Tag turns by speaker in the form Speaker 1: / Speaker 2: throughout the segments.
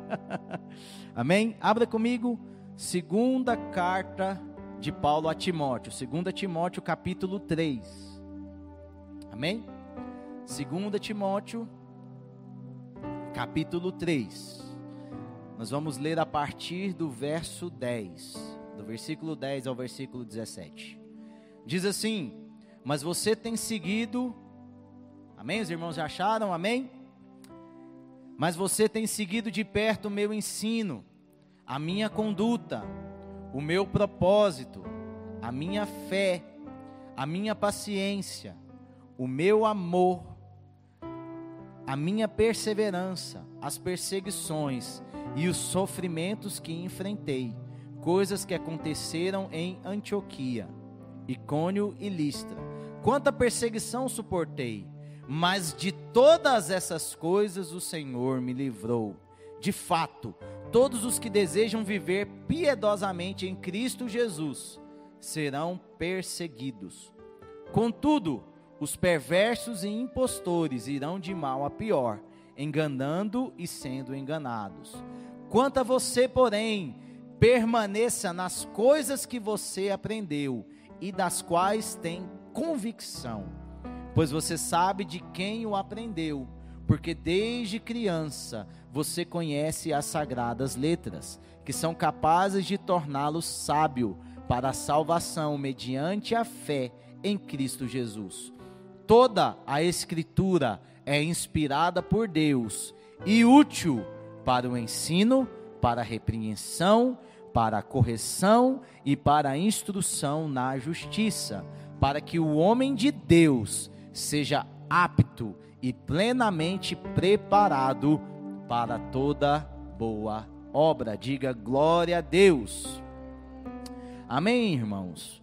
Speaker 1: Amém? Abra comigo, segunda carta de Paulo a Timóteo, 2 Timóteo capítulo 3. Amém? 2 Timóteo capítulo 3. Nós vamos ler a partir do verso 10, do versículo 10 ao versículo 17. Diz assim: Mas você tem seguido, amém? Os irmãos já acharam, amém? Mas você tem seguido de perto o meu ensino, a minha conduta, o meu propósito, a minha fé, a minha paciência, o meu amor, a minha perseverança, as perseguições e os sofrimentos que enfrentei, coisas que aconteceram em Antioquia, Icônio e Listra. Quanta perseguição suportei, mas de todas essas coisas o Senhor me livrou. De fato, todos os que desejam viver piedosamente em Cristo Jesus serão perseguidos. Contudo, os perversos e impostores irão de mal a pior, enganando e sendo enganados. Quanto a você, porém, permaneça nas coisas que você aprendeu e das quais tem convicção pois você sabe de quem o aprendeu, porque desde criança você conhece as sagradas letras, que são capazes de torná-lo sábio para a salvação mediante a fé em Cristo Jesus. Toda a Escritura é inspirada por Deus e útil para o ensino, para a repreensão, para a correção e para a instrução na justiça, para que o homem de Deus seja apto e plenamente preparado para toda boa obra. Diga glória a Deus. Amém, irmãos.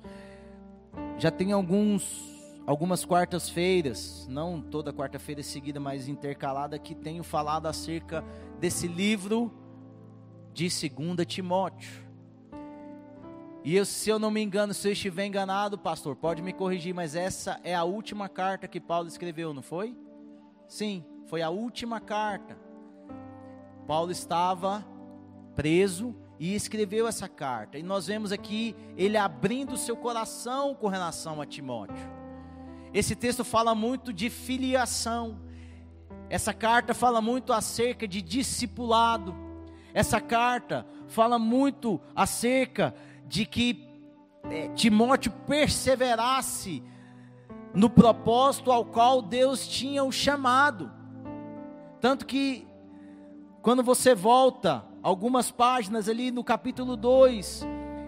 Speaker 1: Já tem alguns algumas quartas-feiras, não toda quarta-feira seguida, mas intercalada que tenho falado acerca desse livro de 2 Timóteo. E eu, se eu não me engano, se eu estiver enganado, pastor, pode me corrigir, mas essa é a última carta que Paulo escreveu, não foi? Sim, foi a última carta. Paulo estava preso e escreveu essa carta. E nós vemos aqui ele abrindo seu coração com relação a Timóteo. Esse texto fala muito de filiação. Essa carta fala muito acerca de discipulado. Essa carta fala muito acerca de que é, Timóteo perseverasse no propósito ao qual Deus tinha o chamado. Tanto que, quando você volta algumas páginas ali no capítulo 2,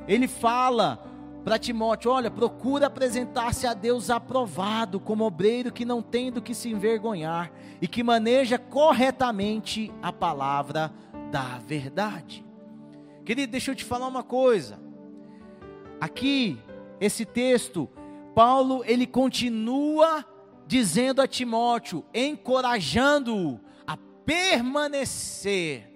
Speaker 1: ele fala para Timóteo: olha, procura apresentar-se a Deus aprovado, como obreiro que não tem do que se envergonhar e que maneja corretamente a palavra da verdade. Querido, deixa eu te falar uma coisa. Aqui, esse texto, Paulo ele continua dizendo a Timóteo, encorajando-o a permanecer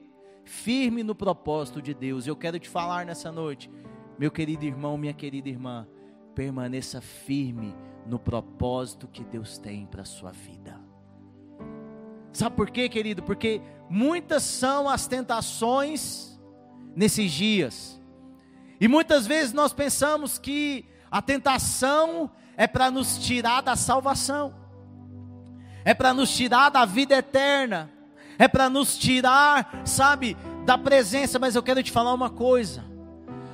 Speaker 1: firme no propósito de Deus. Eu quero te falar nessa noite, meu querido irmão, minha querida irmã, permaneça firme no propósito que Deus tem para a sua vida. Sabe por quê, querido? Porque muitas são as tentações nesses dias e muitas vezes nós pensamos que a tentação é para nos tirar da salvação, é para nos tirar da vida eterna, é para nos tirar, sabe, da presença. Mas eu quero te falar uma coisa: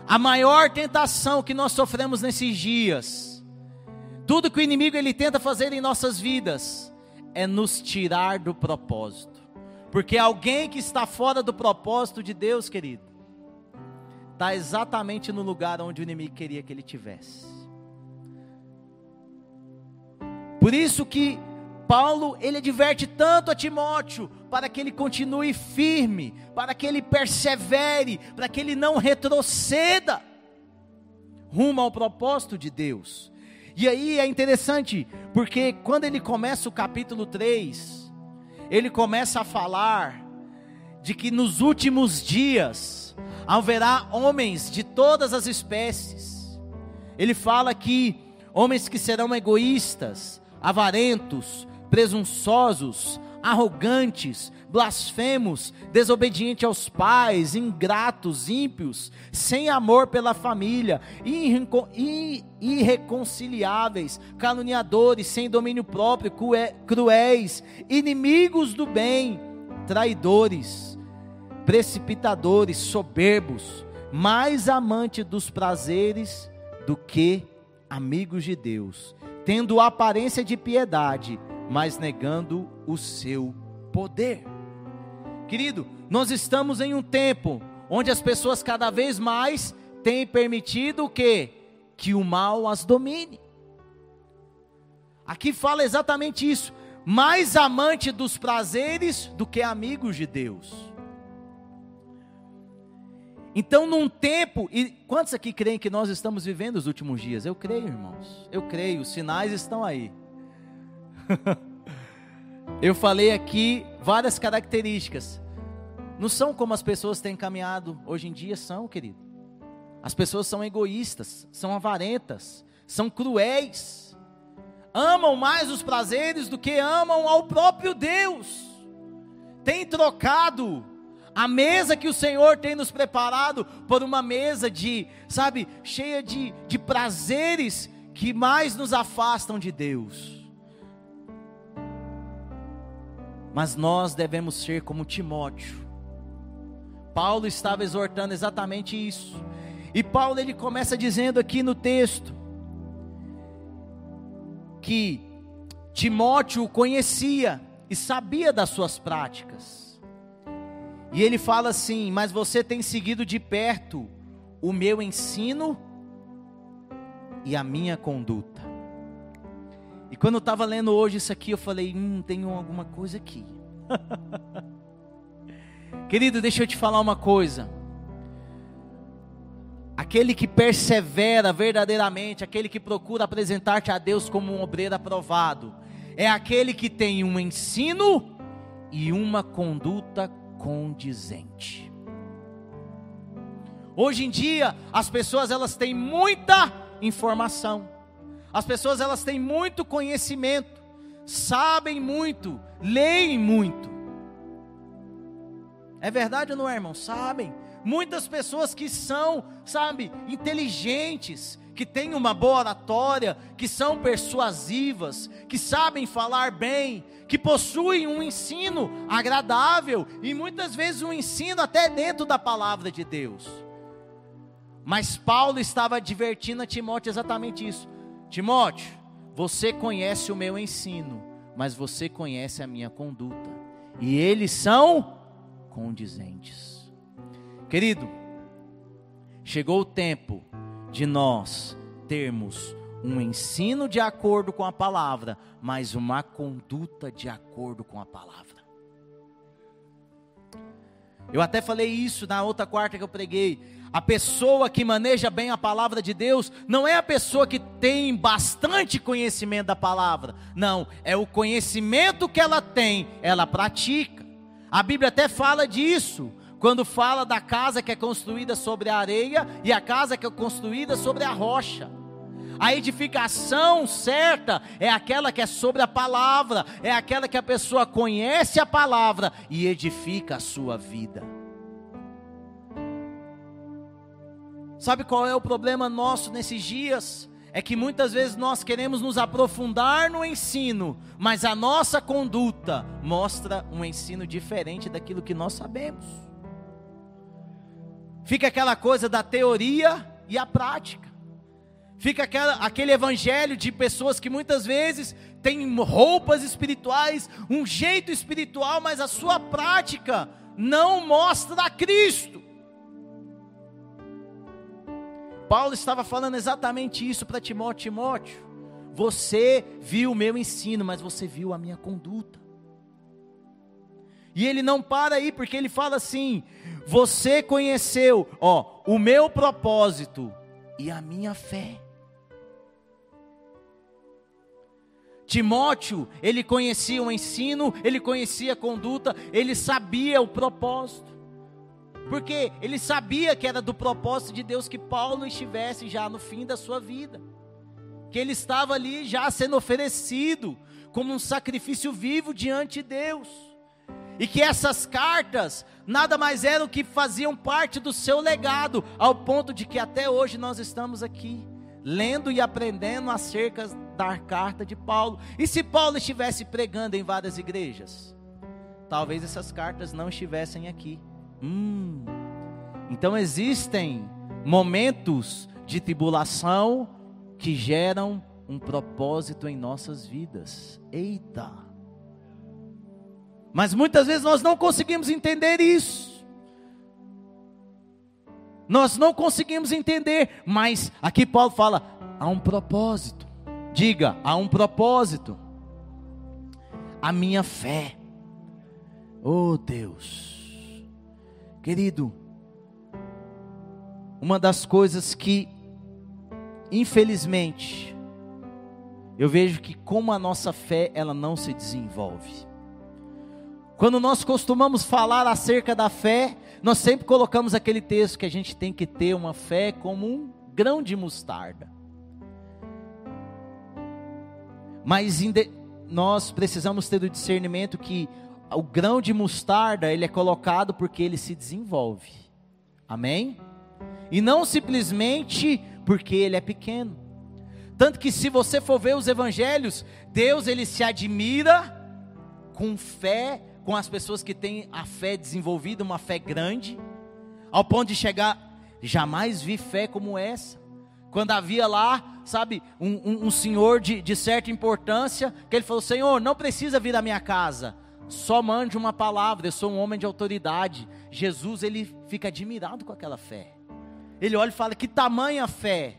Speaker 1: a maior tentação que nós sofremos nesses dias, tudo que o inimigo ele tenta fazer em nossas vidas, é nos tirar do propósito, porque alguém que está fora do propósito de Deus, querido, está exatamente no lugar onde o inimigo queria que ele tivesse. Por isso que Paulo, ele adverte tanto a Timóteo, para que ele continue firme, para que ele persevere, para que ele não retroceda rumo ao propósito de Deus. E aí é interessante, porque quando ele começa o capítulo 3, ele começa a falar de que nos últimos dias haverá homens de todas as espécies. Ele fala que homens que serão egoístas, avarentos, presunçosos, arrogantes, blasfemos, desobedientes aos pais, ingratos, ímpios, sem amor pela família, irreconciliáveis, caluniadores, sem domínio próprio, cruéis, inimigos do bem, traidores, precipitadores, soberbos, mais amante dos prazeres do que amigos de Deus, tendo aparência de piedade, mas negando o seu poder. Querido, nós estamos em um tempo onde as pessoas cada vez mais têm permitido que que o mal as domine. Aqui fala exatamente isso, mais amante dos prazeres do que amigos de Deus. Então, num tempo, e quantos aqui creem que nós estamos vivendo os últimos dias? Eu creio, irmãos. Eu creio, os sinais estão aí. Eu falei aqui várias características. Não são como as pessoas têm caminhado hoje em dia, são, querido. As pessoas são egoístas, são avarentas, são cruéis. Amam mais os prazeres do que amam ao próprio Deus. Tem trocado a mesa que o Senhor tem nos preparado por uma mesa de, sabe, cheia de, de prazeres que mais nos afastam de Deus. Mas nós devemos ser como Timóteo. Paulo estava exortando exatamente isso. E Paulo ele começa dizendo aqui no texto que Timóteo conhecia e sabia das suas práticas. E ele fala assim: Mas você tem seguido de perto o meu ensino e a minha conduta. E quando eu estava lendo hoje isso aqui, eu falei: Hum, tem alguma coisa aqui. Querido, deixa eu te falar uma coisa. Aquele que persevera verdadeiramente, aquele que procura apresentar-te a Deus como um obreiro aprovado, é aquele que tem um ensino e uma conduta condizente. Hoje em dia, as pessoas elas têm muita informação. As pessoas elas têm muito conhecimento, sabem muito, leem muito. É verdade ou não é, irmão? Sabem. Muitas pessoas que são, sabe, inteligentes, que têm uma boa oratória, que são persuasivas, que sabem falar bem, que possuem um ensino agradável e muitas vezes um ensino até dentro da palavra de Deus. Mas Paulo estava advertindo a Timóteo exatamente isso: Timóteo, você conhece o meu ensino, mas você conhece a minha conduta, e eles são condizentes. Querido, chegou o tempo de nós termos um ensino de acordo com a palavra, mas uma conduta de acordo com a palavra. Eu até falei isso na outra quarta que eu preguei. A pessoa que maneja bem a palavra de Deus não é a pessoa que tem bastante conhecimento da palavra. Não, é o conhecimento que ela tem, ela pratica. A Bíblia até fala disso quando fala da casa que é construída sobre a areia e a casa que é construída sobre a rocha. A edificação certa é aquela que é sobre a palavra, é aquela que a pessoa conhece a palavra e edifica a sua vida. Sabe qual é o problema nosso nesses dias? É que muitas vezes nós queremos nos aprofundar no ensino, mas a nossa conduta mostra um ensino diferente daquilo que nós sabemos. Fica aquela coisa da teoria e a prática. Fica aquela, aquele evangelho de pessoas que muitas vezes têm roupas espirituais, um jeito espiritual, mas a sua prática não mostra a Cristo. Paulo estava falando exatamente isso para Timóteo: Timóteo, você viu o meu ensino, mas você viu a minha conduta. E ele não para aí, porque ele fala assim: Você conheceu, ó, o meu propósito e a minha fé. Timóteo, ele conhecia o ensino, ele conhecia a conduta, ele sabia o propósito. Porque ele sabia que era do propósito de Deus que Paulo estivesse já no fim da sua vida. Que ele estava ali já sendo oferecido como um sacrifício vivo diante de Deus. E que essas cartas nada mais eram que faziam parte do seu legado, ao ponto de que até hoje nós estamos aqui, lendo e aprendendo acerca da carta de Paulo. E se Paulo estivesse pregando em várias igrejas? Talvez essas cartas não estivessem aqui. Hum. Então existem momentos de tribulação que geram um propósito em nossas vidas. Eita! Mas muitas vezes nós não conseguimos entender isso. Nós não conseguimos entender, mas aqui Paulo fala: há um propósito. Diga, há um propósito. A minha fé. Oh Deus. Querido, uma das coisas que, infelizmente, eu vejo que como a nossa fé ela não se desenvolve. Quando nós costumamos falar acerca da fé, nós sempre colocamos aquele texto que a gente tem que ter uma fé como um grão de mostarda. Mas nós precisamos ter o discernimento que o grão de mostarda ele é colocado porque ele se desenvolve. Amém? E não simplesmente porque ele é pequeno. Tanto que se você for ver os evangelhos, Deus ele se admira com fé, com as pessoas que têm a fé desenvolvida, uma fé grande, ao ponto de chegar, jamais vi fé como essa. Quando havia lá, sabe, um, um, um senhor de, de certa importância, que ele falou: Senhor, não precisa vir à minha casa, só mande uma palavra, eu sou um homem de autoridade. Jesus, ele fica admirado com aquela fé. Ele olha e fala: Que tamanha fé!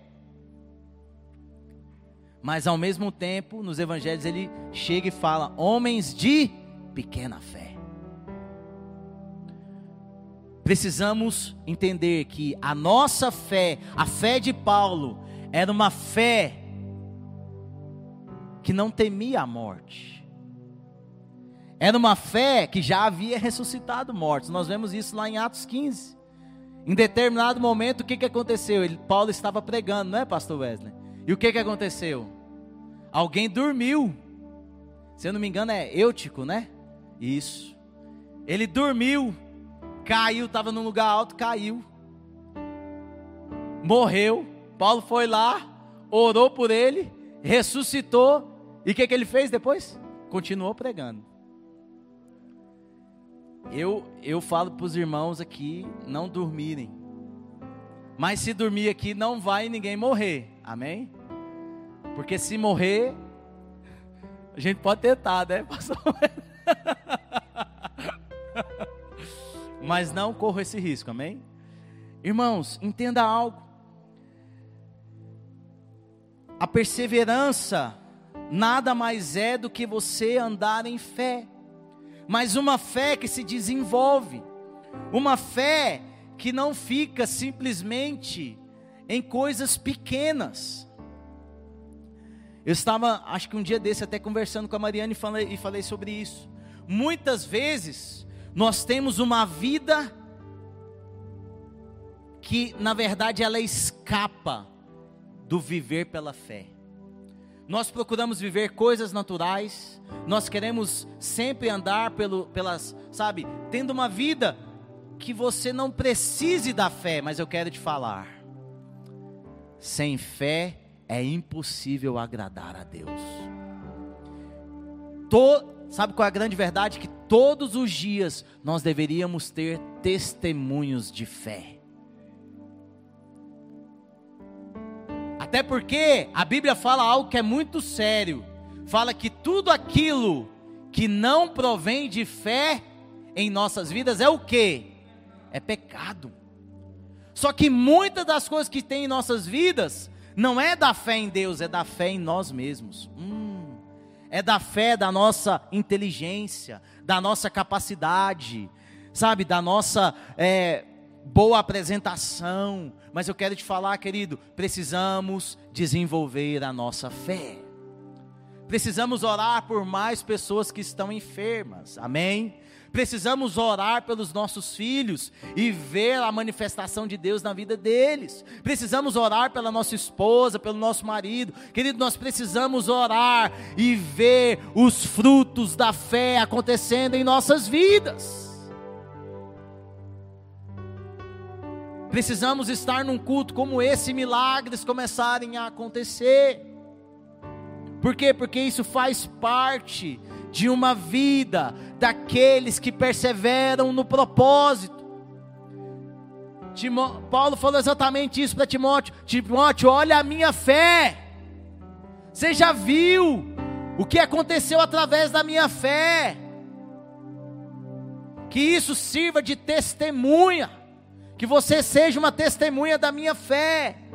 Speaker 1: Mas ao mesmo tempo, nos evangelhos, ele chega e fala: Homens de pequena fé. Precisamos entender que a nossa fé, a fé de Paulo, era uma fé que não temia a morte. Era uma fé que já havia ressuscitado mortos. Nós vemos isso lá em Atos 15. Em determinado momento, o que, que aconteceu? Ele, Paulo estava pregando, não é, pastor Wesley? E o que, que aconteceu? Alguém dormiu. Se eu não me engano, é Eutico, né? Isso. Ele dormiu, caiu, estava num lugar alto, caiu. Morreu. Paulo foi lá, orou por ele, ressuscitou. E o que, que ele fez depois? Continuou pregando. Eu, eu falo para os irmãos aqui não dormirem. Mas se dormir aqui, não vai ninguém morrer. Amém? Porque se morrer, a gente pode tentar, né, pastor? Mas não corra esse risco, amém? Irmãos, entenda algo. A perseverança nada mais é do que você andar em fé mas uma fé que se desenvolve, uma fé que não fica simplesmente em coisas pequenas. Eu estava, acho que um dia desse, até conversando com a Mariana e falei, e falei sobre isso. Muitas vezes, nós temos uma vida que, na verdade, ela escapa do viver pela fé. Nós procuramos viver coisas naturais, nós queremos sempre andar pelo, pelas, sabe, tendo uma vida que você não precise da fé, mas eu quero te falar: sem fé é impossível agradar a Deus. Sabe qual é a grande verdade? Que todos os dias nós deveríamos ter testemunhos de fé. Até porque a Bíblia fala algo que é muito sério. Fala que tudo aquilo que não provém de fé em nossas vidas é o que? É pecado. Só que muitas das coisas que tem em nossas vidas não é da fé em Deus, é da fé em nós mesmos. Hum, é da fé da nossa inteligência, da nossa capacidade, sabe, da nossa é, boa apresentação, mas eu quero te falar, querido, precisamos desenvolver a nossa fé. Precisamos orar por mais pessoas que estão enfermas. Amém? Precisamos orar pelos nossos filhos e ver a manifestação de Deus na vida deles. Precisamos orar pela nossa esposa, pelo nosso marido. Querido, nós precisamos orar e ver os frutos da fé acontecendo em nossas vidas. Precisamos estar num culto como esse, milagres começarem a acontecer. Por quê? Porque isso faz parte de uma vida daqueles que perseveram no propósito. Timó Paulo falou exatamente isso para Timóteo: Timóteo, olha a minha fé. Você já viu o que aconteceu através da minha fé. Que isso sirva de testemunha. Que você seja uma testemunha da minha fé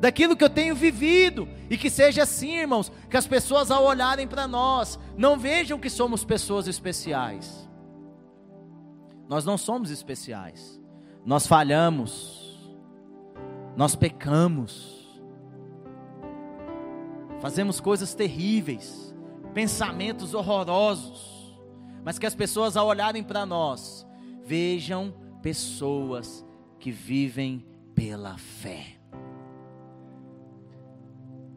Speaker 1: daquilo que eu tenho vivido, e que seja assim, irmãos, que as pessoas ao olharem para nós, não vejam que somos pessoas especiais. Nós não somos especiais, nós falhamos, nós pecamos, fazemos coisas terríveis, pensamentos horrorosos, mas que as pessoas ao olharem para nós, vejam pessoas que vivem pela fé.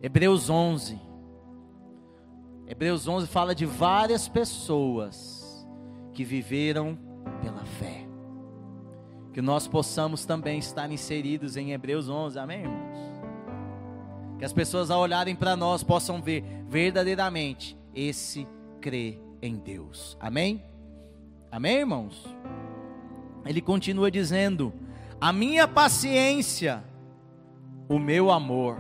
Speaker 1: Hebreus 11. Hebreus 11 fala de várias pessoas que viveram pela fé. Que nós possamos também estar inseridos em Hebreus 11, amém, irmãos? Que as pessoas ao olharem para nós possam ver verdadeiramente esse crê em Deus, amém? Amém, irmãos? Ele continua dizendo: A minha paciência, o meu amor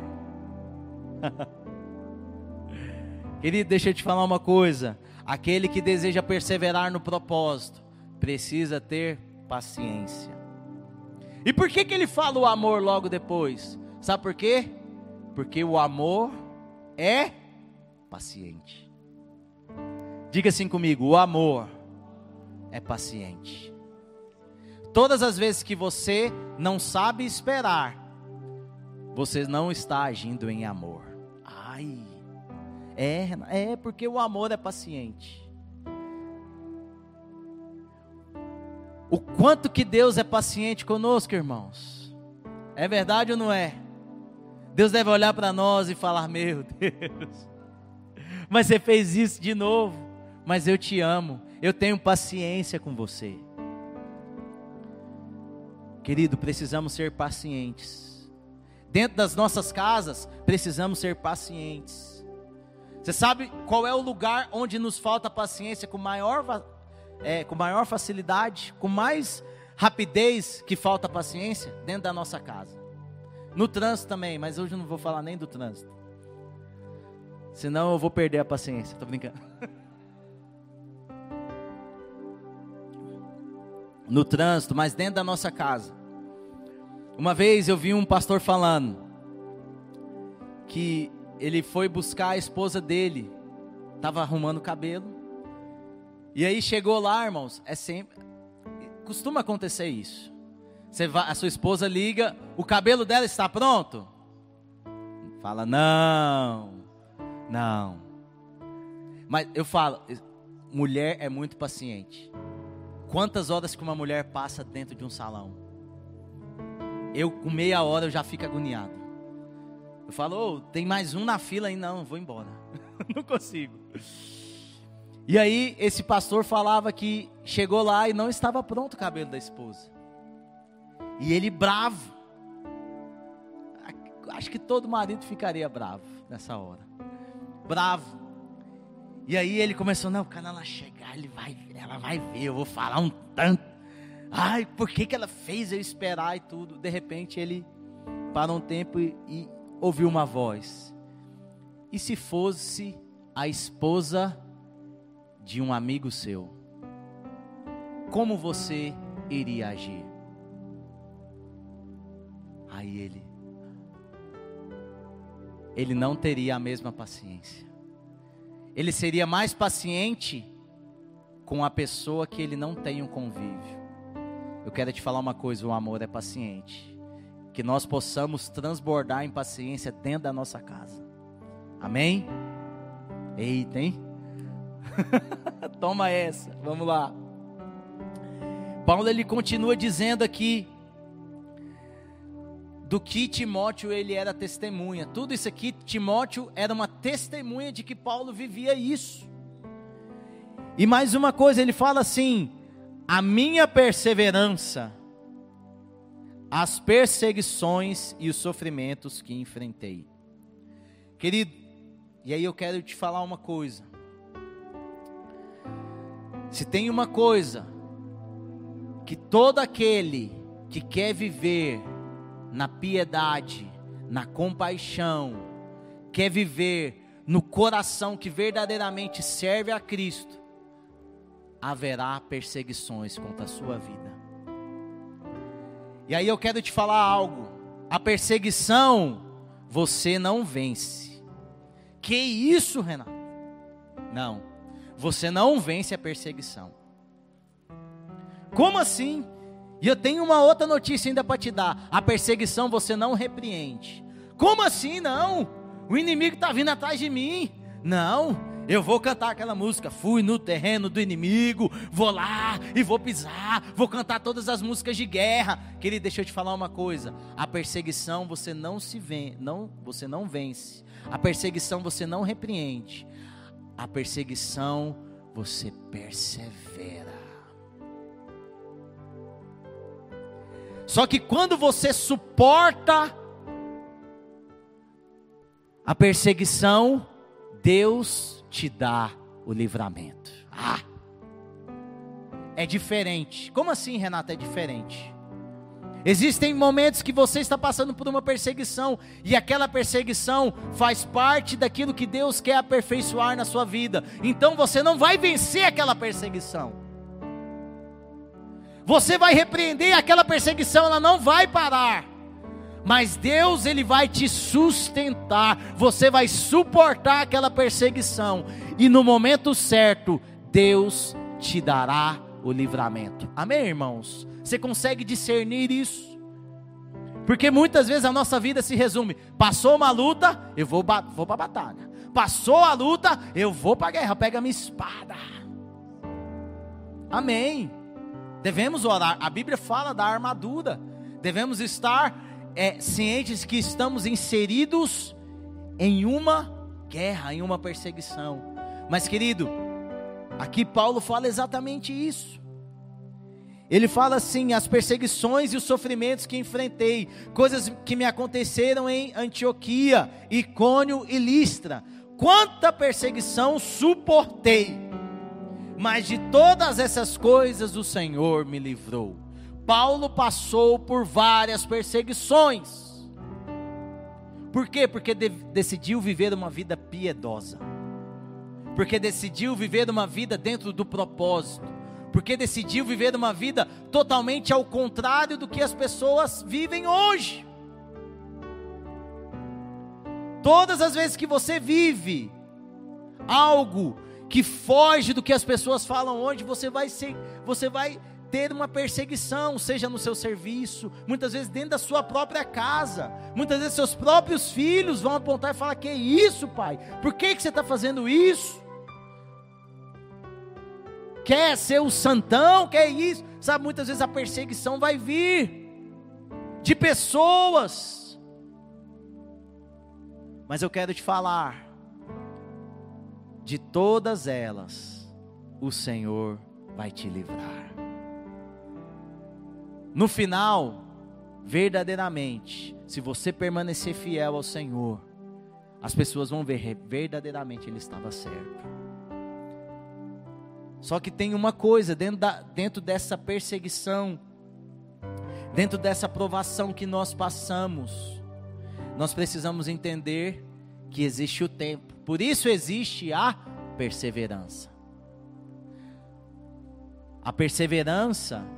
Speaker 1: Querido, deixa eu te falar uma coisa. Aquele que deseja perseverar no propósito precisa ter paciência. E por que, que ele fala o amor logo depois? Sabe por quê? Porque o amor é paciente. Diga assim comigo: o amor é paciente. Todas as vezes que você não sabe esperar, você não está agindo em amor. Ai, é, é porque o amor é paciente. O quanto que Deus é paciente conosco, irmãos. É verdade ou não é? Deus deve olhar para nós e falar: Meu Deus, mas você fez isso de novo. Mas eu te amo, eu tenho paciência com você. Querido, precisamos ser pacientes Dentro das nossas casas, precisamos ser pacientes. Você sabe qual é o lugar onde nos falta paciência com maior, é, com maior facilidade, com mais rapidez que falta paciência? Dentro da nossa casa. No trânsito também, mas hoje eu não vou falar nem do trânsito. Senão eu vou perder a paciência. Estou brincando. no trânsito, mas dentro da nossa casa. Uma vez eu vi um pastor falando que ele foi buscar a esposa dele, estava arrumando o cabelo, e aí chegou lá, irmãos, é sempre, costuma acontecer isso. Você vai, a sua esposa liga, o cabelo dela está pronto? Fala, não, não. Mas eu falo, mulher é muito paciente. Quantas horas que uma mulher passa dentro de um salão? Eu com meia hora eu já fico agoniado. Eu falo, oh, tem mais um na fila aí, não, vou embora. não consigo. E aí esse pastor falava que chegou lá e não estava pronto o cabelo da esposa. E ele bravo. Acho que todo marido ficaria bravo nessa hora. Bravo. E aí ele começou, não, quando ela chegar, ele vai, ela vai ver, eu vou falar um tanto. Ai, por que, que ela fez eu esperar e tudo? De repente ele para um tempo e, e ouviu uma voz. E se fosse a esposa de um amigo seu? Como você iria agir? Aí ele ele não teria a mesma paciência. Ele seria mais paciente com a pessoa que ele não tem um convívio. Eu quero te falar uma coisa: o amor é paciente. Que nós possamos transbordar em paciência dentro da nossa casa. Amém? Eita, hein? Toma essa, vamos lá. Paulo ele continua dizendo aqui do que Timóteo ele era testemunha. Tudo isso aqui, Timóteo era uma testemunha de que Paulo vivia isso. E mais uma coisa, ele fala assim: a minha perseverança, as perseguições e os sofrimentos que enfrentei. Querido, e aí eu quero te falar uma coisa. Se tem uma coisa que todo aquele que quer viver na piedade, na compaixão, quer viver no coração que verdadeiramente serve a Cristo, haverá perseguições contra a sua vida. E aí eu quero te falar algo: a perseguição você não vence. Que isso, Renato? Não, você não vence a perseguição. Como assim? E eu tenho uma outra notícia ainda para te dar: a perseguição você não repreende. Como assim não? O inimigo está vindo atrás de mim. Não, eu vou cantar aquela música. Fui no terreno do inimigo, vou lá e vou pisar, vou cantar todas as músicas de guerra. Querido, deixa eu te falar uma coisa: a perseguição você não se vê, não, você não vence. A perseguição você não repreende. A perseguição você persevera. Só que quando você suporta a perseguição, Deus te dá o livramento. Ah! É diferente. Como assim, Renata? É diferente. Existem momentos que você está passando por uma perseguição e aquela perseguição faz parte daquilo que Deus quer aperfeiçoar na sua vida. Então você não vai vencer aquela perseguição. Você vai repreender aquela perseguição, ela não vai parar. Mas Deus ele vai te sustentar. Você vai suportar aquela perseguição e no momento certo Deus te dará o livramento. Amém, irmãos? Você consegue discernir isso? Porque muitas vezes a nossa vida se resume: passou uma luta, eu vou, vou para a batalha. Passou a luta, eu vou para a guerra, pega minha espada. Amém. Devemos orar. A Bíblia fala da armadura. Devemos estar é, cientes que estamos inseridos em uma guerra, em uma perseguição. Mas, querido, aqui Paulo fala exatamente isso. Ele fala assim: as perseguições e os sofrimentos que enfrentei, coisas que me aconteceram em Antioquia, Icônio e Listra. Quanta perseguição suportei mas de todas essas coisas o Senhor me livrou. Paulo passou por várias perseguições. Por quê? Porque de decidiu viver uma vida piedosa. Porque decidiu viver uma vida dentro do propósito. Porque decidiu viver uma vida totalmente ao contrário do que as pessoas vivem hoje. Todas as vezes que você vive algo que foge do que as pessoas falam hoje, você vai ser, você vai ter uma perseguição, seja no seu serviço, muitas vezes dentro da sua própria casa, muitas vezes seus próprios filhos vão apontar e falar: Que isso, pai? Por que, que você está fazendo isso? Quer ser o santão? Quer isso? Sabe, muitas vezes a perseguição vai vir de pessoas, mas eu quero te falar, de todas elas, o Senhor vai te livrar. No final, verdadeiramente, se você permanecer fiel ao Senhor, as pessoas vão ver verdadeiramente ele estava certo. Só que tem uma coisa dentro, da, dentro dessa perseguição, dentro dessa provação que nós passamos, nós precisamos entender que existe o tempo. Por isso existe a perseverança. A perseverança.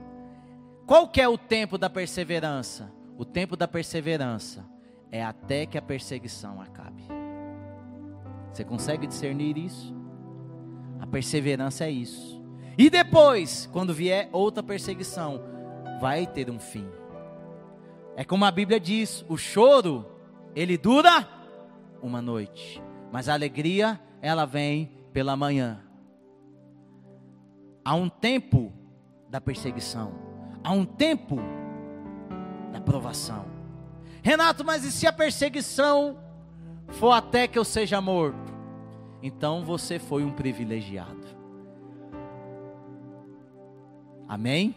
Speaker 1: Qual que é o tempo da perseverança? O tempo da perseverança é até que a perseguição acabe. Você consegue discernir isso? A perseverança é isso. E depois, quando vier outra perseguição, vai ter um fim. É como a Bíblia diz: o choro, ele dura uma noite, mas a alegria ela vem pela manhã. Há um tempo da perseguição, há um tempo da provação. Renato, mas e se a perseguição for até que eu seja morto? Então você foi um privilegiado. Amém?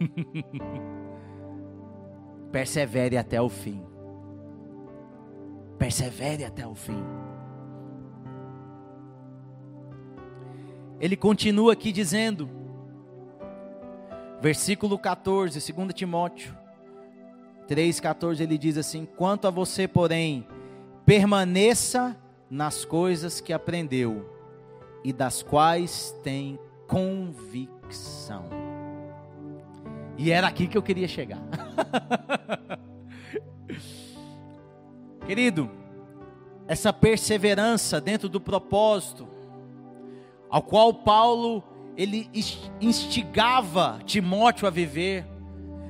Speaker 1: Persevere até o fim. Persevere até o fim. Ele continua aqui dizendo, versículo 14, 2 Timóteo 3,14, ele diz assim: Quanto a você, porém, permaneça nas coisas que aprendeu e das quais tem convicção. E era aqui que eu queria chegar. Querido, essa perseverança dentro do propósito, ao qual Paulo ele instigava Timóteo a viver,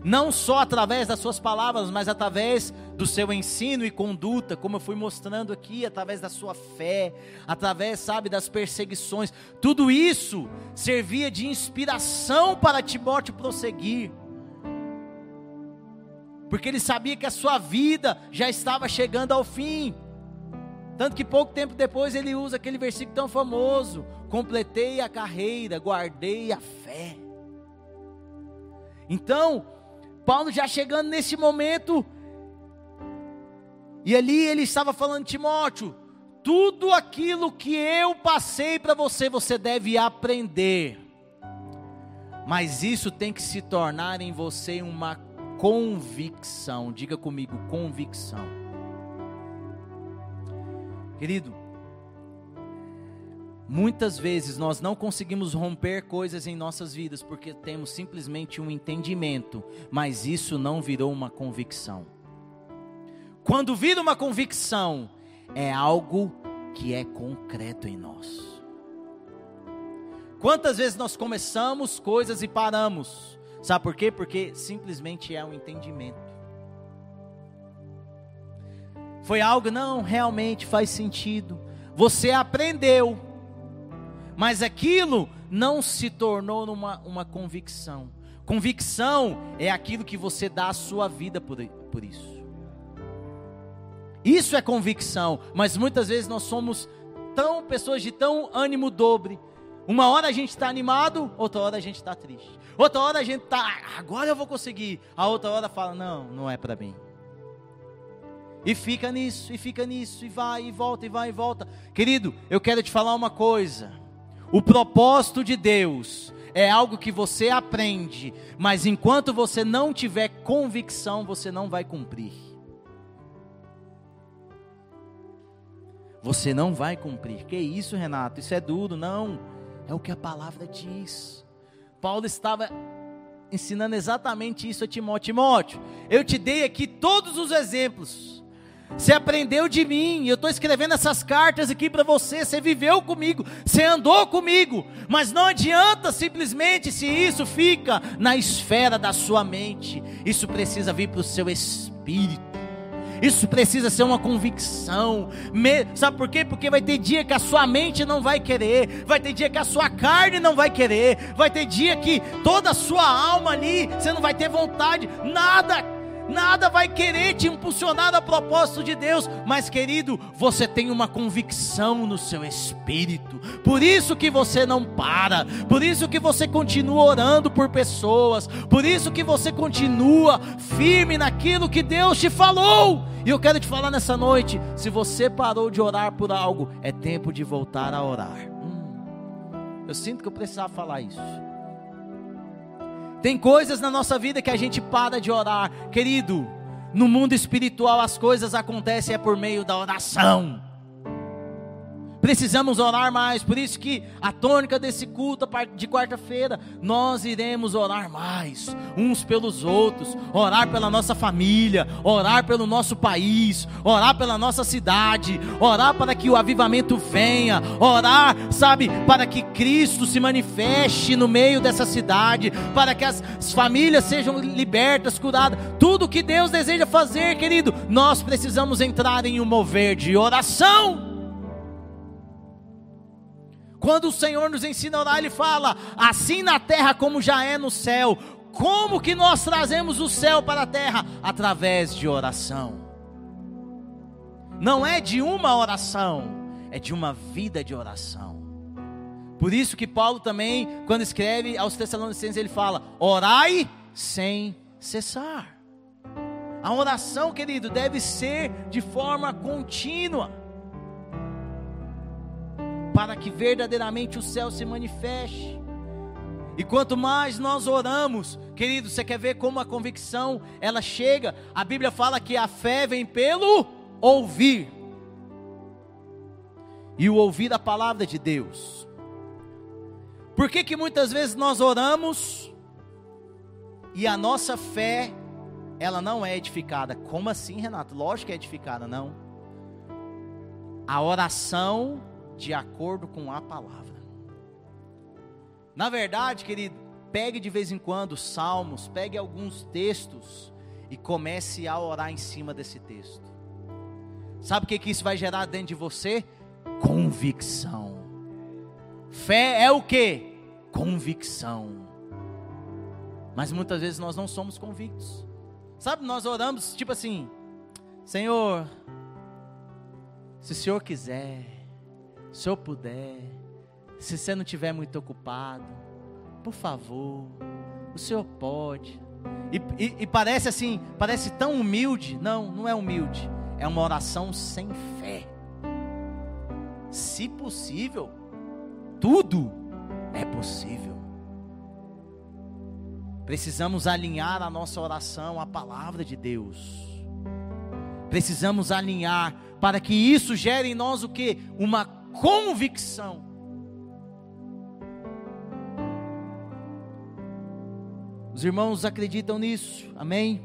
Speaker 1: não só através das suas palavras, mas através do seu ensino e conduta, como eu fui mostrando aqui, através da sua fé, através, sabe, das perseguições. Tudo isso servia de inspiração para Timóteo prosseguir. Porque ele sabia que a sua vida já estava chegando ao fim. Tanto que pouco tempo depois ele usa aquele versículo tão famoso: completei a carreira, guardei a fé. Então, Paulo já chegando nesse momento, e ali ele estava falando, Timóteo, tudo aquilo que eu passei para você, você deve aprender. Mas isso tem que se tornar em você uma convicção. Diga comigo, convicção. Querido, muitas vezes nós não conseguimos romper coisas em nossas vidas porque temos simplesmente um entendimento, mas isso não virou uma convicção. Quando vira uma convicção, é algo que é concreto em nós. Quantas vezes nós começamos coisas e paramos? Sabe por quê? Porque simplesmente é um entendimento. Foi algo, não, realmente faz sentido. Você aprendeu, mas aquilo não se tornou numa uma convicção. Convicção é aquilo que você dá a sua vida por, por isso. Isso é convicção, mas muitas vezes nós somos tão pessoas de tão ânimo dobre. Uma hora a gente está animado, outra hora a gente está triste. Outra hora a gente está, ah, agora eu vou conseguir. A outra hora fala, não, não é para mim. E fica nisso, e fica nisso, e vai, e volta, e vai, e volta. Querido, eu quero te falar uma coisa. O propósito de Deus é algo que você aprende, mas enquanto você não tiver convicção, você não vai cumprir. Você não vai cumprir. Que isso, Renato? Isso é duro, não. É o que a palavra diz. Paulo estava ensinando exatamente isso a Timóteo. Timóteo, eu te dei aqui todos os exemplos você aprendeu de mim, eu estou escrevendo essas cartas aqui para você. Você viveu comigo, você andou comigo, mas não adianta simplesmente se isso fica na esfera da sua mente, isso precisa vir para o seu espírito. Isso precisa ser uma convicção. Sabe por quê? Porque vai ter dia que a sua mente não vai querer, vai ter dia que a sua carne não vai querer, vai ter dia que toda a sua alma ali, você não vai ter vontade, nada nada vai querer te impulsionar a propósito de Deus, mas querido, você tem uma convicção no seu espírito, por isso que você não para, por isso que você continua orando por pessoas, por isso que você continua firme naquilo que Deus te falou. E eu quero te falar nessa noite: se você parou de orar por algo, é tempo de voltar a orar. Hum, eu sinto que eu precisava falar isso. Tem coisas na nossa vida que a gente para de orar, querido. No mundo espiritual as coisas acontecem é por meio da oração. Precisamos orar mais, por isso que a tônica desse culto de quarta-feira, nós iremos orar mais, uns pelos outros, orar pela nossa família, orar pelo nosso país, orar pela nossa cidade, orar para que o avivamento venha, orar, sabe, para que Cristo se manifeste no meio dessa cidade, para que as famílias sejam libertas, curadas, tudo que Deus deseja fazer, querido, nós precisamos entrar em um mover de oração. Quando o Senhor nos ensina a orar, Ele fala: assim na terra como já é no céu. Como que nós trazemos o céu para a terra? Através de oração. Não é de uma oração, é de uma vida de oração. Por isso que Paulo também, quando escreve aos Tessalonicenses, ele fala: orai sem cessar. A oração, querido, deve ser de forma contínua, para que verdadeiramente o céu se manifeste. E quanto mais nós oramos, querido, você quer ver como a convicção ela chega? A Bíblia fala que a fé vem pelo ouvir. E o ouvir a palavra de Deus. Por que que muitas vezes nós oramos e a nossa fé ela não é edificada? Como assim, Renato? Lógico que é edificada, não. A oração de acordo com a palavra. Na verdade, querido, pegue de vez em quando salmos, pegue alguns textos e comece a orar em cima desse texto. Sabe o que, que isso vai gerar dentro de você? Convicção. Fé é o que? Convicção. Mas muitas vezes nós não somos convictos. Sabe, nós oramos tipo assim: Senhor, se o Senhor quiser, se Senhor puder, se você não estiver muito ocupado, por favor, o Senhor pode. E, e, e, parece assim, parece tão humilde. Não, não é humilde. É uma oração sem fé. Se possível, tudo é possível. Precisamos alinhar a nossa oração à palavra de Deus. Precisamos alinhar para que isso gere em nós o que? Uma convicção Os irmãos acreditam nisso, amém?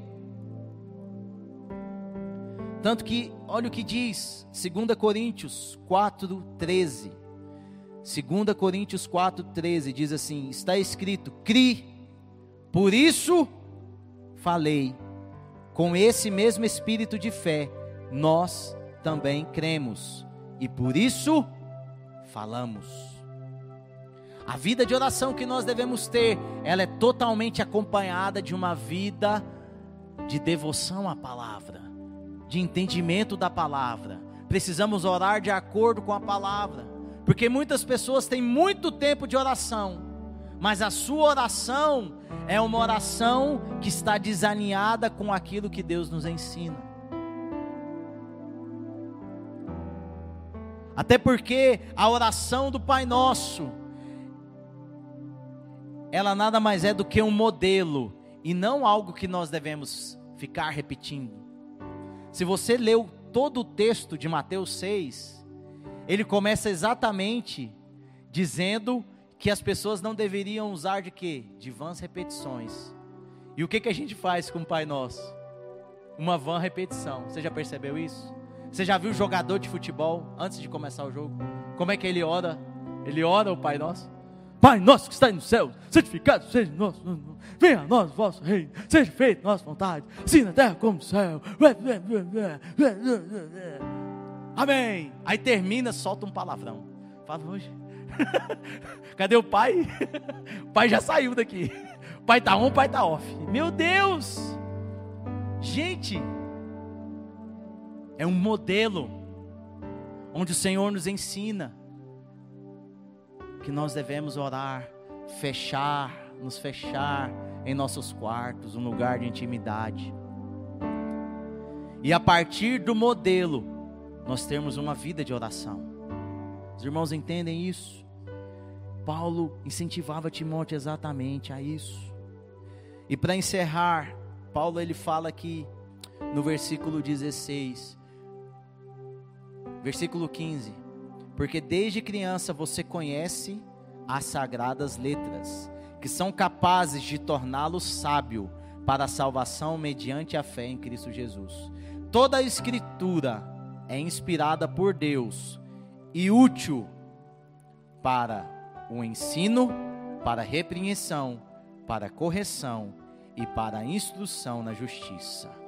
Speaker 1: Tanto que, olha o que diz, 2 Coríntios 4, 13. 2 Coríntios 4, 13 diz assim: está escrito, cri, por isso falei, com esse mesmo espírito de fé, nós também cremos, e por isso falamos. A vida de oração que nós devemos ter, ela é totalmente acompanhada de uma vida de devoção à palavra, de entendimento da palavra. Precisamos orar de acordo com a palavra, porque muitas pessoas têm muito tempo de oração, mas a sua oração é uma oração que está desalinhada com aquilo que Deus nos ensina. Até porque a oração do Pai Nosso, ela nada mais é do que um modelo e não algo que nós devemos ficar repetindo. Se você leu todo o texto de Mateus 6, ele começa exatamente dizendo que as pessoas não deveriam usar de quê? De vãs repetições. E o que, que a gente faz com o Pai Nosso? Uma vã repetição. Você já percebeu isso? Você já viu jogador de futebol antes de começar o jogo? Como é que ele ora? Ele ora o Pai Nosso? Pai nosso que está no céu, santificado seja nosso nome. Venha a nós vosso reino, seja feita nossa vontade, assim na terra como no céu. Amém. Aí termina, solta um palavrão. Fala hoje. Cadê o pai? O pai já saiu daqui. O pai tá on, o pai tá off. Meu Deus! Gente, é um modelo onde o Senhor nos ensina que nós devemos orar, fechar, nos fechar em nossos quartos, um lugar de intimidade. E a partir do modelo, nós temos uma vida de oração. Os irmãos entendem isso? Paulo incentivava Timóteo exatamente a isso. E para encerrar, Paulo ele fala aqui no versículo 16, versículo 15: porque desde criança você conhece as sagradas letras, que são capazes de torná-lo sábio para a salvação mediante a fé em Cristo Jesus. Toda a Escritura é inspirada por Deus e útil para o ensino, para repreensão, para correção e para instrução na justiça.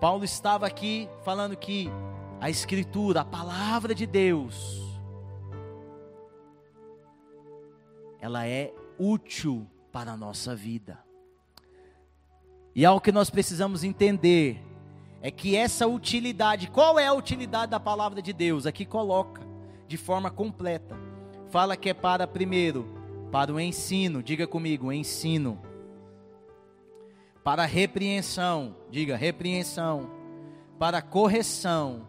Speaker 1: Paulo estava aqui falando que a Escritura, a palavra de Deus, ela é útil para a nossa vida. E algo que nós precisamos entender é que essa utilidade, qual é a utilidade da palavra de Deus? Aqui coloca de forma completa. Fala que é para primeiro, para o ensino, diga comigo, ensino. Para repreensão, diga repreensão. Para correção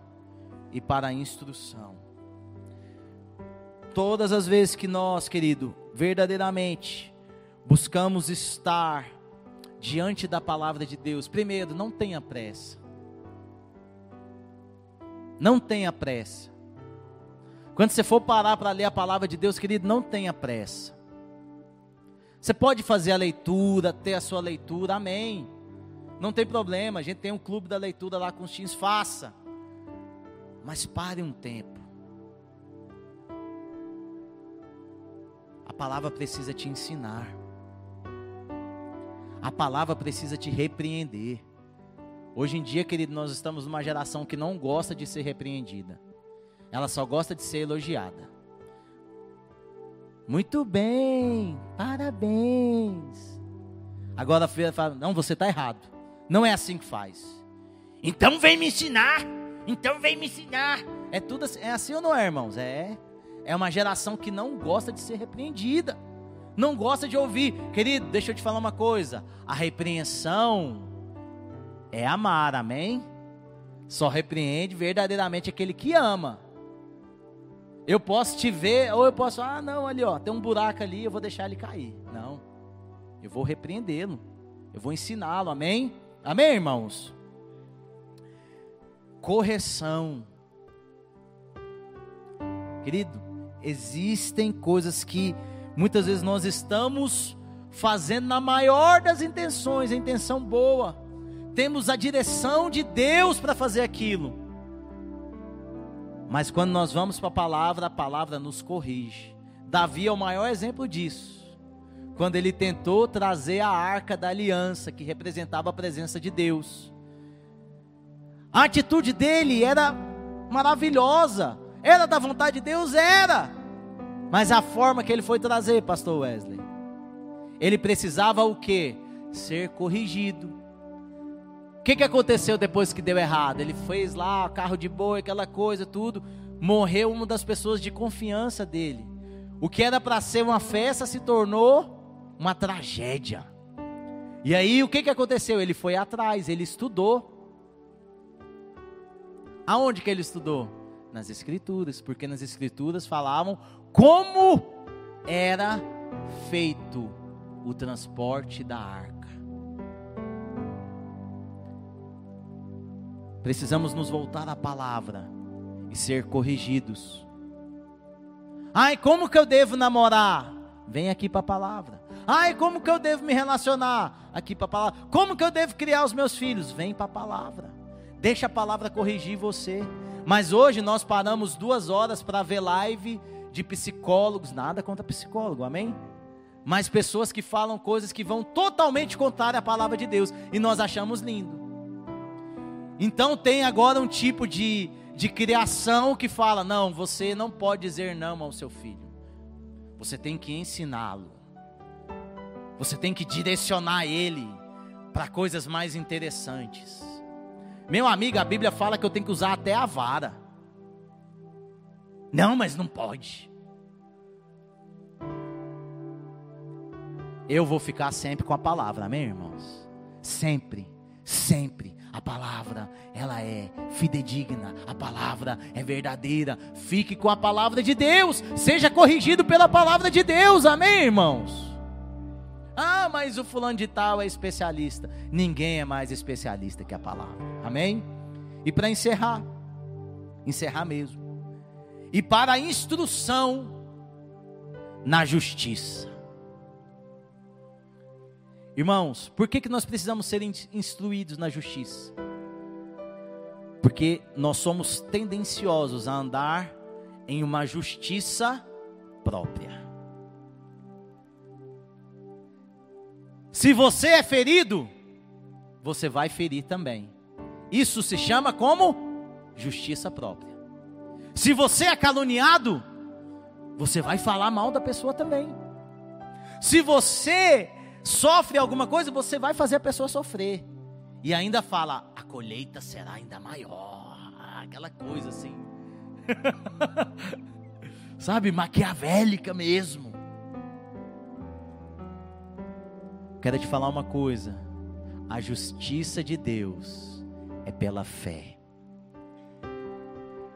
Speaker 1: e para instrução. Todas as vezes que nós, querido, verdadeiramente buscamos estar diante da palavra de Deus, primeiro, não tenha pressa. Não tenha pressa. Quando você for parar para ler a palavra de Deus, querido, não tenha pressa. Você pode fazer a leitura, ter a sua leitura, amém. Não tem problema, a gente tem um clube da leitura lá com os teens, faça. Mas pare um tempo. A palavra precisa te ensinar. A palavra precisa te repreender. Hoje em dia, querido, nós estamos numa geração que não gosta de ser repreendida. Ela só gosta de ser elogiada. Muito bem, parabéns. Agora a filha fala: Não, você está errado. Não é assim que faz. Então vem me ensinar. Então vem me ensinar. É tudo assim, é assim ou não é, irmãos? É. É uma geração que não gosta de ser repreendida não gosta de ouvir. Querido, deixa eu te falar uma coisa: a repreensão é amar, amém? Só repreende verdadeiramente aquele que ama. Eu posso te ver, ou eu posso, ah, não, ali ó, tem um buraco ali, eu vou deixar ele cair. Não, eu vou repreendê-lo, eu vou ensiná-lo, amém? Amém, irmãos? Correção. Querido, existem coisas que Muitas vezes nós estamos fazendo na maior das intenções, a intenção boa. Temos a direção de Deus para fazer aquilo. Mas quando nós vamos para a palavra, a palavra nos corrige. Davi é o maior exemplo disso. Quando ele tentou trazer a arca da aliança, que representava a presença de Deus. A atitude dele era maravilhosa. Era da vontade de Deus? Era. Mas a forma que ele foi trazer, pastor Wesley, ele precisava o quê? Ser corrigido. Que, que aconteceu depois que deu errado? Ele fez lá carro de boi, aquela coisa, tudo. Morreu uma das pessoas de confiança dele. O que era para ser uma festa se tornou uma tragédia. E aí o que, que aconteceu? Ele foi atrás, ele estudou. Aonde que ele estudou? Nas escrituras, porque nas escrituras falavam como era feito o transporte da arca. Precisamos nos voltar à palavra e ser corrigidos. Ai, como que eu devo namorar? Vem aqui para a palavra. Ai, como que eu devo me relacionar? Aqui para a palavra. Como que eu devo criar os meus filhos? Vem para a palavra. Deixa a palavra corrigir você. Mas hoje nós paramos duas horas para ver live de psicólogos, nada contra psicólogo, amém? Mas pessoas que falam coisas que vão totalmente contrária à palavra de Deus e nós achamos lindo. Então tem agora um tipo de, de criação que fala: não, você não pode dizer não ao seu filho, você tem que ensiná-lo, você tem que direcionar ele para coisas mais interessantes. Meu amigo, a Bíblia fala que eu tenho que usar até a vara. Não, mas não pode. Eu vou ficar sempre com a palavra, amém, irmãos? Sempre, sempre. A palavra, ela é fidedigna, a palavra é verdadeira. Fique com a palavra de Deus, seja corrigido pela palavra de Deus, amém, irmãos? Ah, mas o fulano de tal é especialista. Ninguém é mais especialista que a palavra, amém? E para encerrar, encerrar mesmo e para a instrução na justiça. Irmãos, por que, que nós precisamos ser instruídos na justiça? Porque nós somos tendenciosos a andar em uma justiça própria. Se você é ferido, você vai ferir também. Isso se chama como justiça própria. Se você é caluniado, você vai falar mal da pessoa também. Se você sofre alguma coisa, você vai fazer a pessoa sofrer. E ainda fala, a colheita será ainda maior. Aquela coisa assim. Sabe, maquiavélica mesmo. Quero te falar uma coisa. A justiça de Deus é pela fé.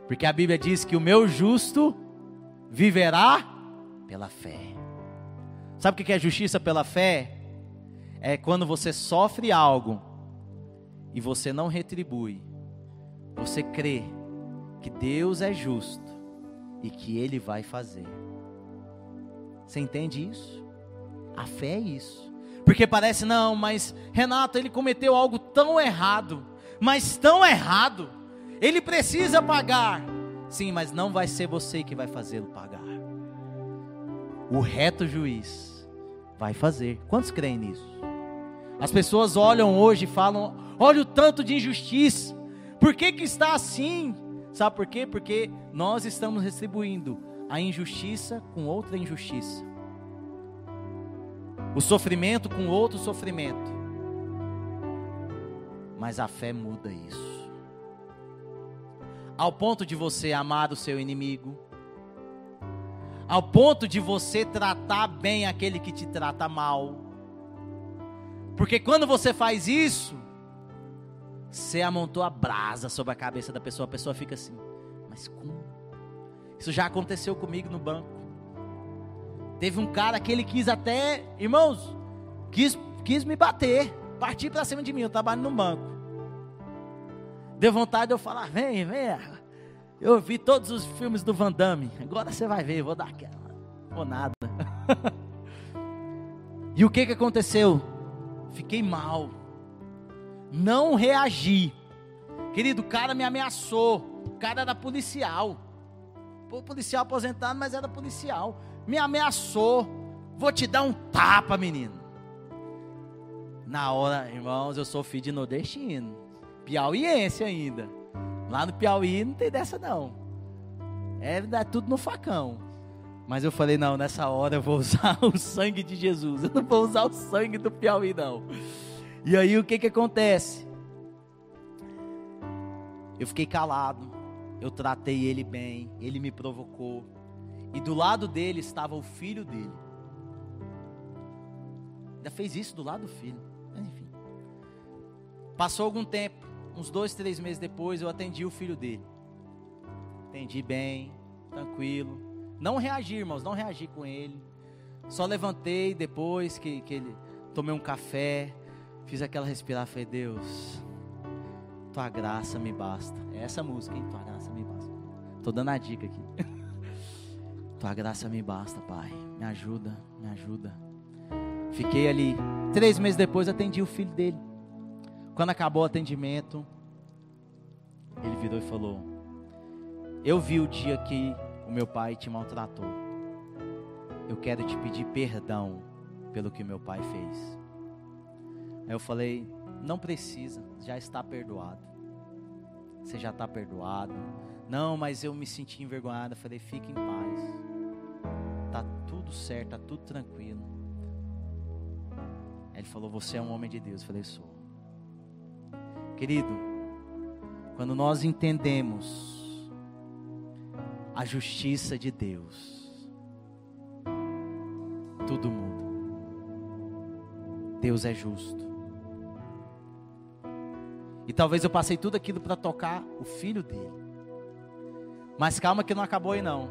Speaker 1: Porque a Bíblia diz que o meu justo viverá pela fé. Sabe o que é justiça pela fé? É quando você sofre algo e você não retribui, você crê que Deus é justo e que Ele vai fazer. Você entende isso? A fé é isso. Porque parece, não, mas Renato, ele cometeu algo tão errado, mas tão errado, ele precisa pagar. Sim, mas não vai ser você que vai fazê-lo pagar. O reto juiz vai fazer. Quantos creem nisso? As pessoas olham hoje e falam: olha o tanto de injustiça. Por que, que está assim? Sabe por quê? Porque nós estamos retribuindo a injustiça com outra injustiça. O sofrimento com outro sofrimento. Mas a fé muda isso ao ponto de você amar o seu inimigo, ao ponto de você tratar bem aquele que te trata mal. Porque quando você faz isso, você amontou a brasa sobre a cabeça da pessoa, a pessoa fica assim, mas como? Isso já aconteceu comigo no banco. Teve um cara que ele quis até, irmãos, quis, quis me bater, partir para cima de mim, eu trabalho no banco. Deu vontade de eu falar, vem, vem. Eu vi todos os filmes do Van Damme. Agora você vai ver, vou dar aquela. Vou nada. e o que que aconteceu? Fiquei mal. Não reagi. Querido, o cara me ameaçou. O cara era policial. Policial aposentado, mas era policial. Me ameaçou. Vou te dar um tapa, menino. Na hora, irmãos, eu sou filho de nordestino piauiense ainda. Lá no Piauí não tem dessa não. É, é tudo no facão. Mas eu falei, não, nessa hora eu vou usar o sangue de Jesus. Eu não vou usar o sangue do Piauí, não. E aí o que que acontece? Eu fiquei calado. Eu tratei ele bem. Ele me provocou. E do lado dele estava o filho dele. Ainda fez isso do lado do filho. Mas enfim. Passou algum tempo uns dois, três meses depois, eu atendi o filho dele. Atendi bem, tranquilo. Não reagi, irmãos, não reagi com ele. Só levantei depois que, que ele tomei um café, fiz aquela respirar, falei, Deus, tua graça me basta. É essa música, hein? Tua graça me basta. Tô dando a dica aqui. tua graça me basta, Pai. Me ajuda, me ajuda. Fiquei ali. Três meses depois atendi o filho dele. Quando acabou o atendimento, ele virou e falou: Eu vi o dia que o meu pai te maltratou. Eu quero te pedir perdão pelo que meu pai fez. Aí eu falei: Não precisa, já está perdoado. Você já está perdoado. Não, mas eu me senti envergonhado. Eu falei: Fique em paz. Tá tudo certo, tá tudo tranquilo. Ele falou: Você é um homem de Deus. Eu falei: Sou. Querido, quando nós entendemos a justiça de Deus, tudo muda. Deus é justo. E talvez eu passei tudo aquilo para tocar o filho dele. Mas calma que não acabou aí não.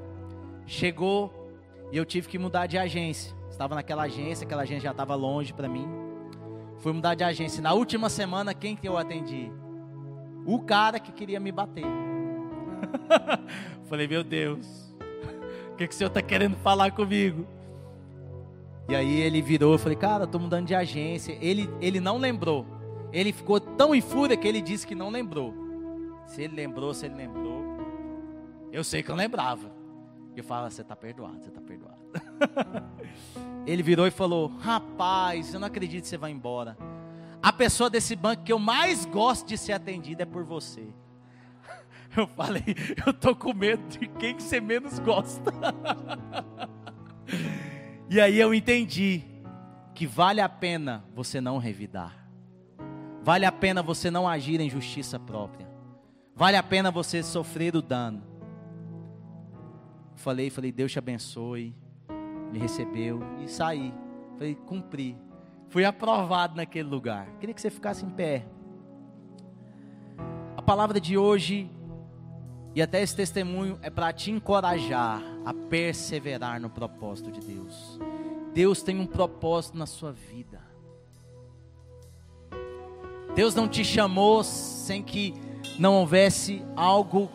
Speaker 1: Chegou e eu tive que mudar de agência. Estava naquela agência, aquela agência já estava longe para mim. Fui mudar de agência. Na última semana, quem que eu atendi? O cara que queria me bater. Falei, meu Deus, o que, que o senhor está querendo falar comigo? E aí ele virou, eu falei, cara, estou mudando de agência. Ele, ele não lembrou. Ele ficou tão em fúria que ele disse que não lembrou. Se ele lembrou, se ele lembrou. Eu sei que eu lembrava. Eu falo, você está perdoado, você está perdoado. Ele virou e falou: Rapaz, eu não acredito que você vai embora. A pessoa desse banco que eu mais gosto de ser atendida é por você. Eu falei, eu tô com medo de quem que você menos gosta. e aí eu entendi que vale a pena você não revidar. Vale a pena você não agir em justiça própria. Vale a pena você sofrer o dano. Falei, falei, Deus te abençoe. Me recebeu e saí. Falei, cumpri. Fui aprovado naquele lugar. Queria que você ficasse em pé. A palavra de hoje e até esse testemunho é para te encorajar a perseverar no propósito de Deus. Deus tem um propósito na sua vida. Deus não te chamou sem que não houvesse algo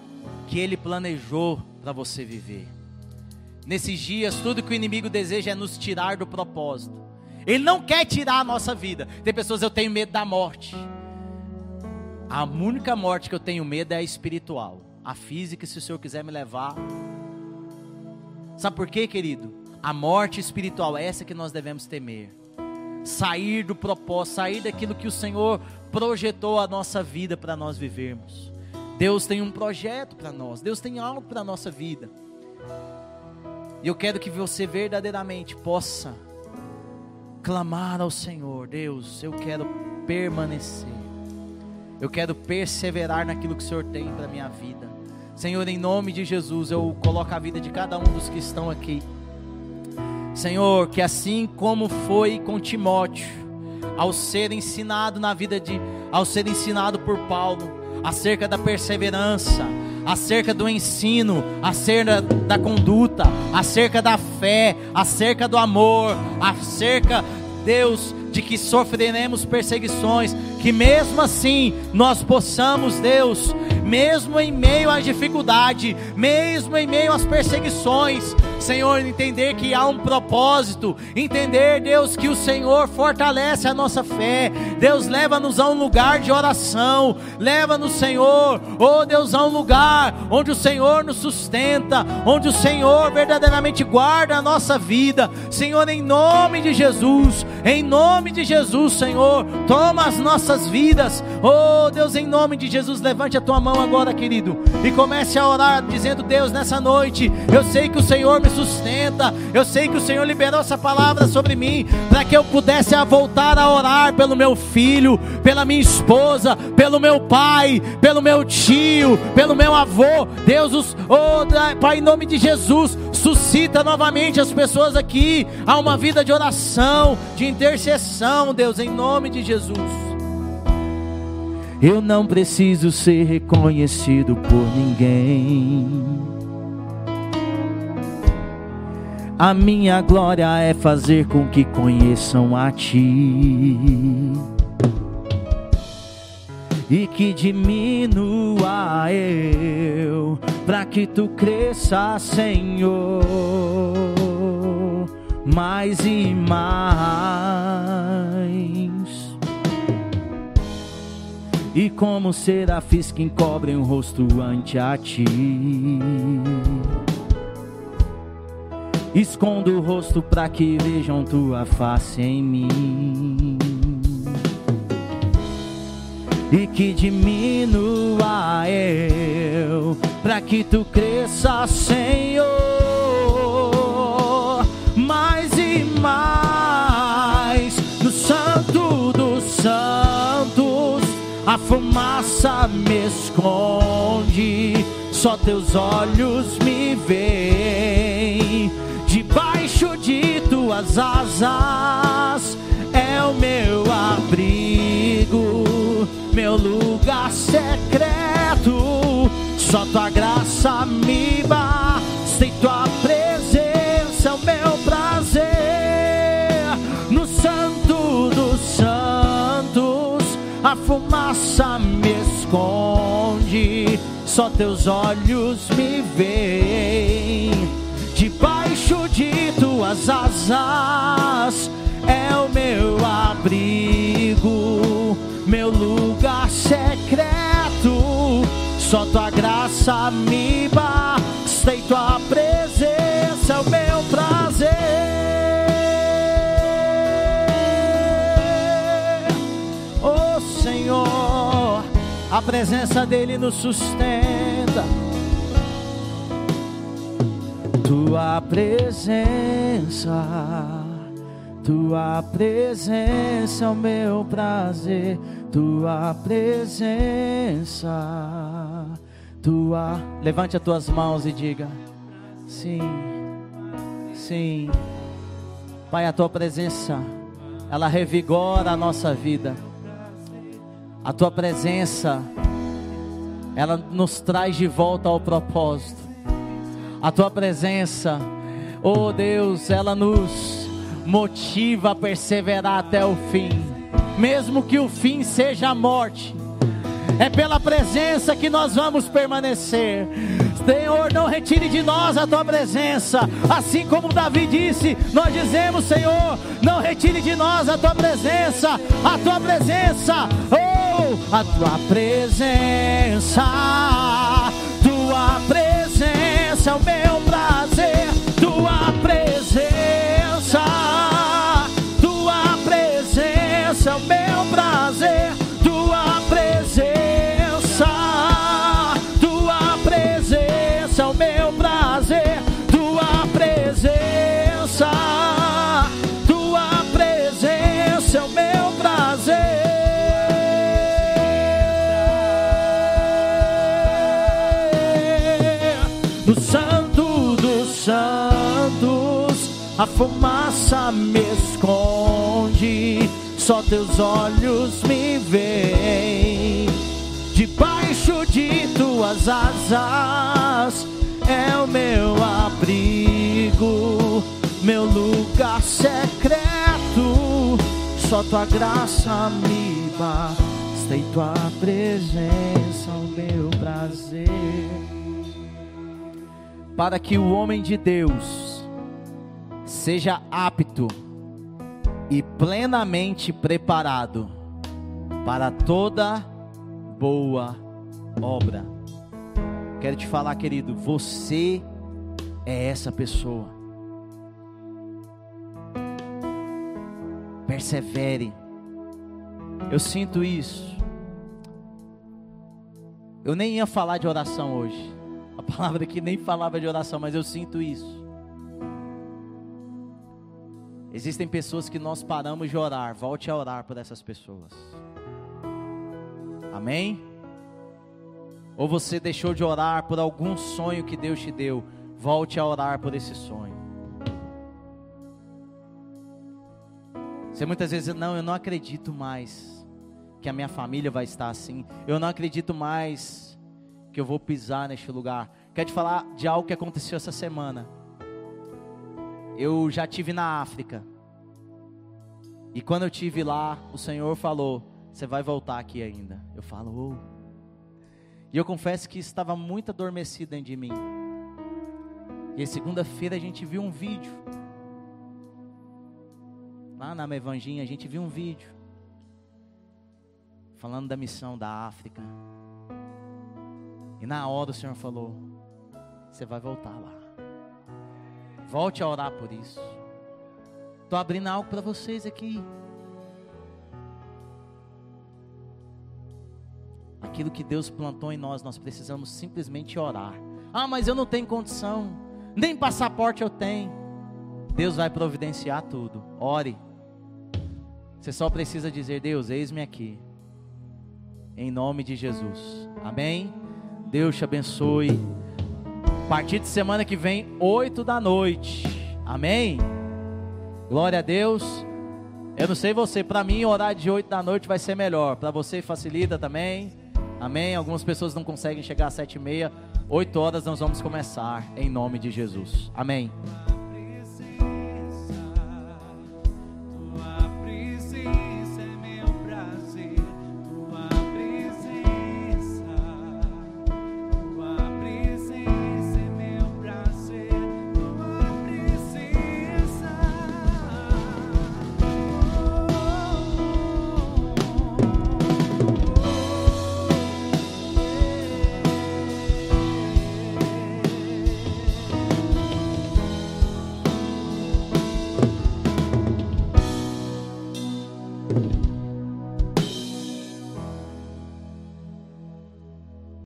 Speaker 1: que Ele planejou para você viver. Nesses dias, tudo que o inimigo deseja é nos tirar do propósito. Ele não quer tirar a nossa vida. Tem pessoas, eu tenho medo da morte. A única morte que eu tenho medo é a espiritual a física, se o Senhor quiser me levar. Sabe por quê, querido? A morte espiritual é essa que nós devemos temer. Sair do propósito, sair daquilo que o Senhor projetou a nossa vida para nós vivermos. Deus tem um projeto para nós, Deus tem algo para a nossa vida. E eu quero que você verdadeiramente possa clamar ao Senhor: Deus, eu quero permanecer, eu quero perseverar naquilo que o Senhor tem para minha vida. Senhor, em nome de Jesus, eu coloco a vida de cada um dos que estão aqui. Senhor, que assim como foi com Timóteo, ao ser ensinado na vida de, ao ser ensinado por Paulo, acerca da perseverança, acerca do ensino, acerca da conduta, acerca da fé, acerca do amor, acerca, Deus, de que sofreremos perseguições, que mesmo assim nós possamos, Deus, mesmo em meio à dificuldade, mesmo em meio às perseguições, Senhor, entender que há um propósito, entender, Deus, que o Senhor fortalece a nossa fé, Deus leva-nos a um lugar de oração, leva-nos, Senhor, oh Deus, a um lugar onde o Senhor nos sustenta, onde o Senhor verdadeiramente guarda a nossa vida, Senhor, em nome de Jesus, em nome de Jesus, Senhor, toma as nossas vidas, oh Deus, em nome de Jesus, levante a tua mão agora, querido, e comece a orar, dizendo: Deus, nessa noite, eu sei que o Senhor me sustenta. Eu sei que o Senhor liberou essa palavra sobre mim para que eu pudesse voltar a orar pelo meu filho, pela minha esposa, pelo meu pai, pelo meu tio, pelo meu avô. Deus, os, oh, Pai, em nome de Jesus, suscita novamente as pessoas aqui a uma vida de oração, de intercessão, Deus, em nome de Jesus. Eu não preciso ser reconhecido por ninguém. A minha glória é fazer com que conheçam a Ti e que diminua eu, para que Tu cresça, Senhor, mais e mais. E como serafins que encobrem o rosto ante a Ti Escondo o rosto para que vejam tua face em mim. E que diminua eu, para que tu cresça, Senhor, mais e mais. No Santo dos Santos, a fumaça me esconde, só teus olhos me veem debaixo de tuas asas é o meu abrigo, meu lugar secreto. Só tua graça me basta e tua presença é o meu prazer. No Santo dos Santos, a fumaça me esconde, só teus olhos me veem tuas asas é o meu abrigo, meu lugar secreto. Só tua graça me basta e tua presença é o meu prazer. Oh Senhor, a presença dele nos sustenta Tua presença, tua presença é o meu prazer, tua presença, tua. Levante as tuas mãos e diga: Sim, sim. Pai, a tua presença, ela revigora a nossa vida. A tua presença, ela nos traz de volta ao propósito. A tua presença, oh Deus, ela nos motiva a perseverar até o fim, mesmo que o fim seja a morte. É pela presença que nós vamos permanecer. Senhor, não retire de nós a tua presença. Assim como Davi disse, nós dizemos, Senhor, não retire de nós a tua presença, a tua presença, oh, a tua presença, tua presença é o meu a fumaça me esconde, só teus olhos me veem. Debaixo de tuas asas é o meu abrigo, meu lugar secreto. Só tua graça me basta e tua presença o meu prazer. Para que o homem de Deus seja apto e plenamente preparado para toda boa obra. Quero te falar, querido, você é essa pessoa. Persevere. Eu sinto isso. Eu nem ia falar de oração hoje. A palavra aqui nem falava de oração, mas eu sinto isso. Existem pessoas que nós paramos de orar. Volte a orar por essas pessoas. Amém? Ou você deixou de orar por algum sonho que Deus te deu. Volte a orar por esse sonho. Você muitas vezes, não, eu não acredito mais que a minha família vai estar assim. Eu não acredito mais que eu vou pisar neste lugar. Quero te falar de algo que aconteceu essa semana. Eu já tive na África. E quando eu tive lá, o Senhor falou: "Você vai voltar aqui ainda". Eu falo: "Oh". E eu confesso que estava muito adormecido dentro de mim. E segunda-feira a gente viu um vídeo. Lá na Evanginha a gente viu um vídeo falando da missão da África. E na hora o Senhor falou: Você vai voltar lá. Volte a orar por isso. Estou abrindo algo para vocês aqui. Aquilo que Deus plantou em nós, nós precisamos simplesmente orar. Ah, mas eu não tenho condição, nem passaporte eu tenho. Deus vai providenciar tudo. Ore. Você só precisa dizer: Deus, eis-me aqui. Em nome de Jesus. Amém? Deus te abençoe. A partir de semana que vem, 8 da noite. Amém? Glória a Deus. Eu não sei você, para mim, horário de 8 da noite vai ser melhor. Para você facilita também. Amém? Algumas pessoas não conseguem chegar às 7 e meia. 8 horas nós vamos começar, em nome de Jesus. Amém.